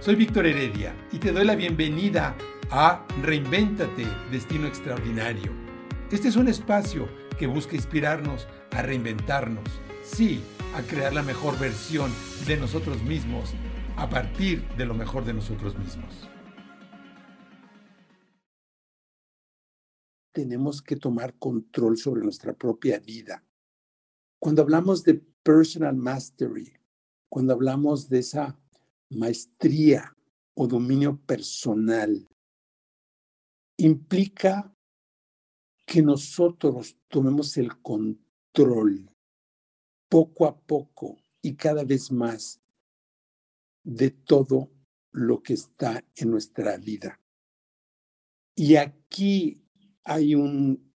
Soy Víctor Heredia y te doy la bienvenida a Reinvéntate, Destino Extraordinario. Este es un espacio que busca inspirarnos a reinventarnos, sí, a crear la mejor versión de nosotros mismos a partir de lo mejor de nosotros mismos. Tenemos que tomar control sobre nuestra propia vida. Cuando hablamos de personal mastery, cuando hablamos de esa maestría o dominio personal, implica que nosotros tomemos el control poco a poco y cada vez más de todo lo que está en nuestra vida. Y aquí hay un,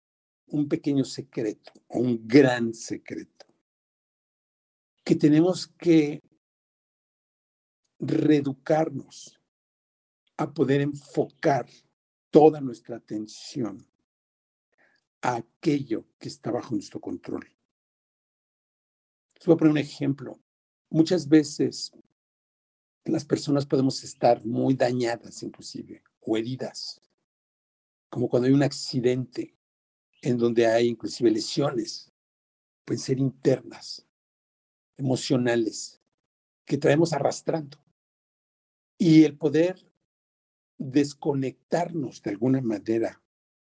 un pequeño secreto, un gran secreto, que tenemos que reeducarnos a poder enfocar toda nuestra atención a aquello que está bajo nuestro control. Les voy a poner un ejemplo. Muchas veces las personas podemos estar muy dañadas inclusive o heridas, como cuando hay un accidente en donde hay inclusive lesiones, pueden ser internas, emocionales, que traemos arrastrando. Y el poder desconectarnos de alguna manera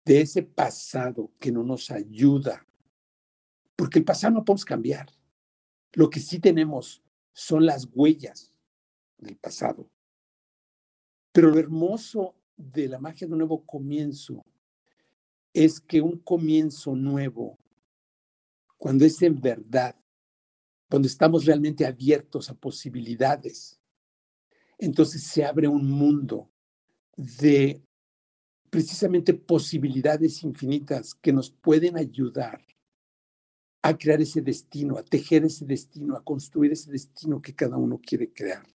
de ese pasado que no nos ayuda, porque el pasado no podemos cambiar. Lo que sí tenemos son las huellas del pasado. Pero lo hermoso de la magia de un nuevo comienzo es que un comienzo nuevo, cuando es en verdad, cuando estamos realmente abiertos a posibilidades, entonces se abre un mundo de precisamente posibilidades infinitas que nos pueden ayudar a crear ese destino, a tejer ese destino, a construir ese destino que cada uno quiere crear.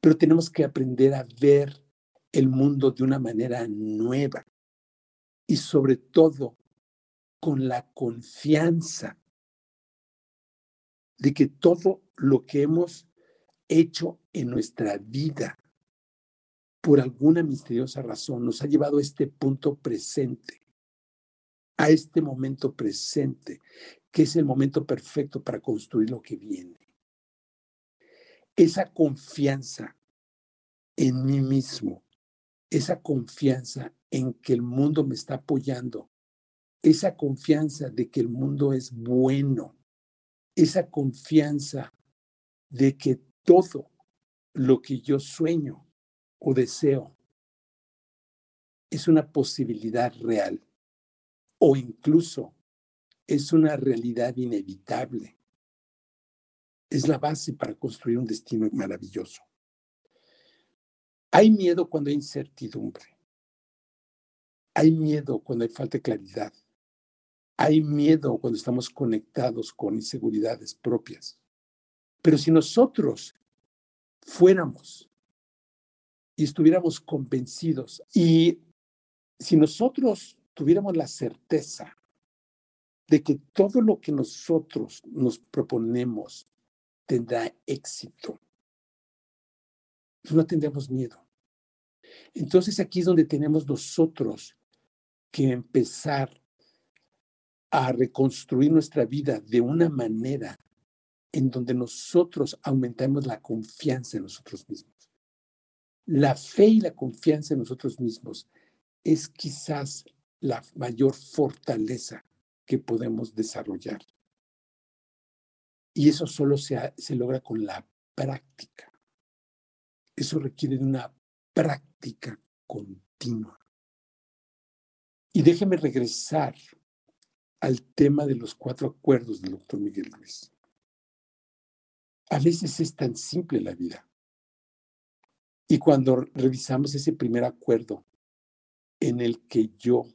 Pero tenemos que aprender a ver el mundo de una manera nueva y sobre todo con la confianza de que todo lo que hemos hecho en nuestra vida, por alguna misteriosa razón, nos ha llevado a este punto presente, a este momento presente, que es el momento perfecto para construir lo que viene. Esa confianza en mí mismo, esa confianza en que el mundo me está apoyando, esa confianza de que el mundo es bueno, esa confianza de que todo lo que yo sueño o deseo es una posibilidad real o incluso es una realidad inevitable. Es la base para construir un destino maravilloso. Hay miedo cuando hay incertidumbre. Hay miedo cuando hay falta de claridad. Hay miedo cuando estamos conectados con inseguridades propias. Pero si nosotros fuéramos y estuviéramos convencidos y si nosotros tuviéramos la certeza de que todo lo que nosotros nos proponemos tendrá éxito, pues no tendremos miedo. Entonces aquí es donde tenemos nosotros que empezar a reconstruir nuestra vida de una manera en donde nosotros aumentamos la confianza en nosotros mismos. La fe y la confianza en nosotros mismos es quizás la mayor fortaleza que podemos desarrollar. Y eso solo se, se logra con la práctica. Eso requiere de una práctica continua. Y déjeme regresar al tema de los cuatro acuerdos del doctor Miguel Luis. A veces es tan simple la vida. Y cuando revisamos ese primer acuerdo en el que yo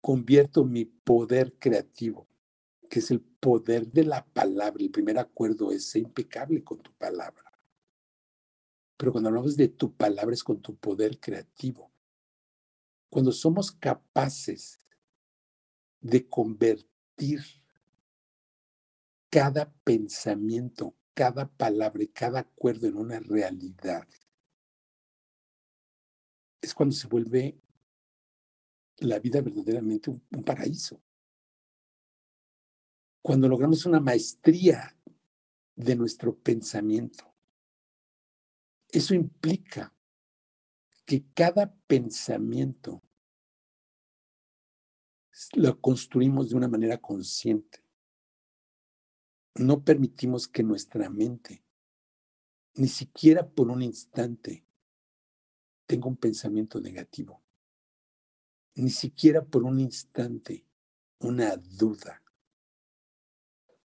convierto mi poder creativo, que es el poder de la palabra, el primer acuerdo es impecable con tu palabra. Pero cuando hablamos de tu palabra es con tu poder creativo. Cuando somos capaces de convertir cada pensamiento, cada palabra y cada acuerdo en una realidad, es cuando se vuelve la vida verdaderamente un, un paraíso. Cuando logramos una maestría de nuestro pensamiento. Eso implica que cada pensamiento lo construimos de una manera consciente. No permitimos que nuestra mente, ni siquiera por un instante, tenga un pensamiento negativo. Ni siquiera por un instante una duda.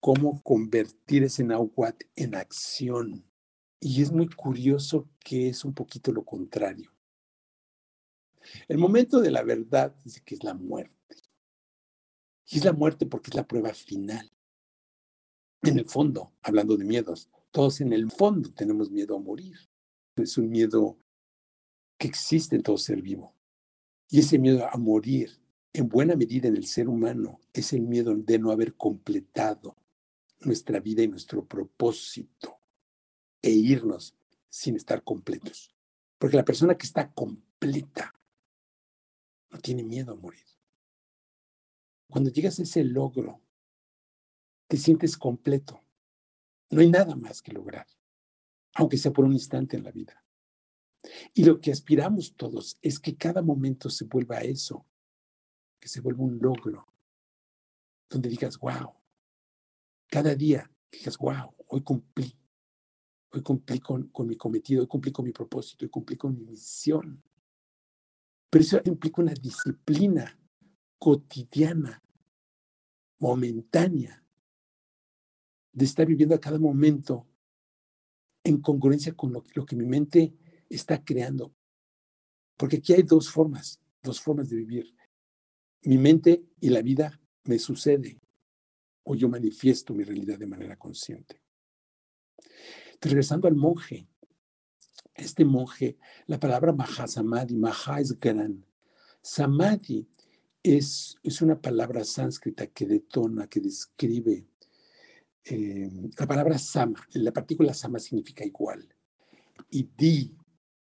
Cómo convertir ese náhuatl en acción. Y es muy curioso que es un poquito lo contrario. El momento de la verdad dice que es la muerte. Y es la muerte porque es la prueba final. En el fondo, hablando de miedos, todos en el fondo tenemos miedo a morir. Es un miedo que existe en todo ser vivo. Y ese miedo a morir, en buena medida en el ser humano, es el miedo de no haber completado nuestra vida y nuestro propósito e irnos sin estar completos. Porque la persona que está completa no tiene miedo a morir. Cuando llegas a ese logro, te sientes completo. No hay nada más que lograr, aunque sea por un instante en la vida. Y lo que aspiramos todos es que cada momento se vuelva eso, que se vuelva un logro, donde digas, wow, cada día digas, wow, hoy cumplí, hoy cumplí con, con mi cometido, hoy cumplí con mi propósito, hoy cumplí con mi misión. Pero eso implica una disciplina cotidiana, momentánea, de estar viviendo a cada momento en congruencia con lo, que mi mente está creando. Porque aquí hay dos formas, dos formas de vivir. Mi mente y la vida me sucede o yo manifiesto mi realidad de manera consciente. regresando al monje, este monje, la palabra Mahasamadhi, Maha es gran. Samadhi es, es una palabra sánscrita que detona, que describe. Eh, la palabra sama, la partícula sama significa igual. Y di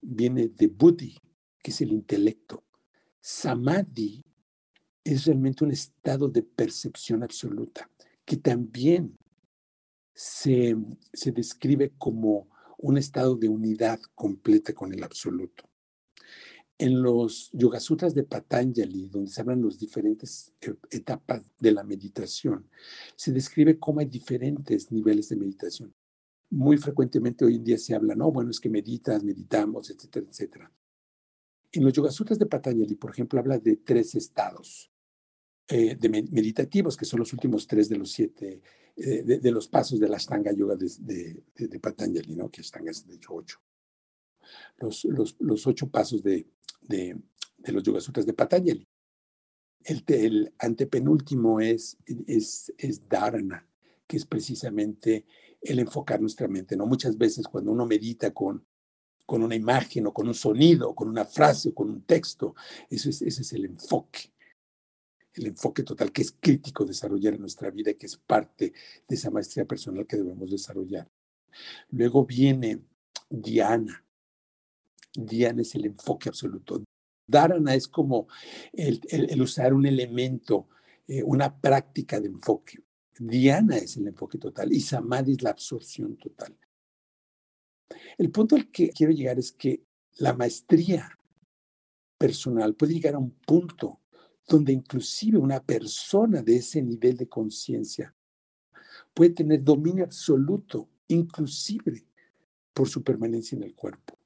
viene de buddhi, que es el intelecto. Samadhi es realmente un estado de percepción absoluta, que también se, se describe como un estado de unidad completa con el absoluto en los Yoga Sutras de Patanjali, donde se hablan las diferentes e, etapas de la meditación, se describe cómo hay diferentes niveles de meditación. Muy frecuentemente hoy en día se habla, no, bueno, es que meditas, meditamos, etcétera, etcétera. En los Yoga Sutras de Patanjali, por ejemplo, habla de tres estados eh, de meditativos, que son los últimos tres de los siete, eh, de, los pasos de la Ashtanga Yoga de, de, Patanjali, ¿no? que Ashtanga es de hecho ocho. Los, los, los ocho pasos de, de, los Yoga Sutras de Patanjali. El, el antepenúltimo es, es, es dharana, que es precisamente el enfocar nuestra mente. ¿no? Muchas veces cuando uno medita con, con una imagen o con un sonido, o con una frase o con un texto, eso es, ese es el enfoque. El enfoque total que es crítico desarrollar en nuestra vida que es parte de esa maestría personal que debemos desarrollar. Luego viene Diana, Diana es el enfoque absoluto. Dharana es como el, usar un elemento, eh, una práctica de enfoque. Diana es el enfoque total y Samadhi es la absorción total. El punto al que quiero llegar es que la maestría personal puede llegar a un punto donde inclusive una persona de ese nivel de conciencia puede tener dominio absoluto, inclusive por su permanencia en el cuerpo.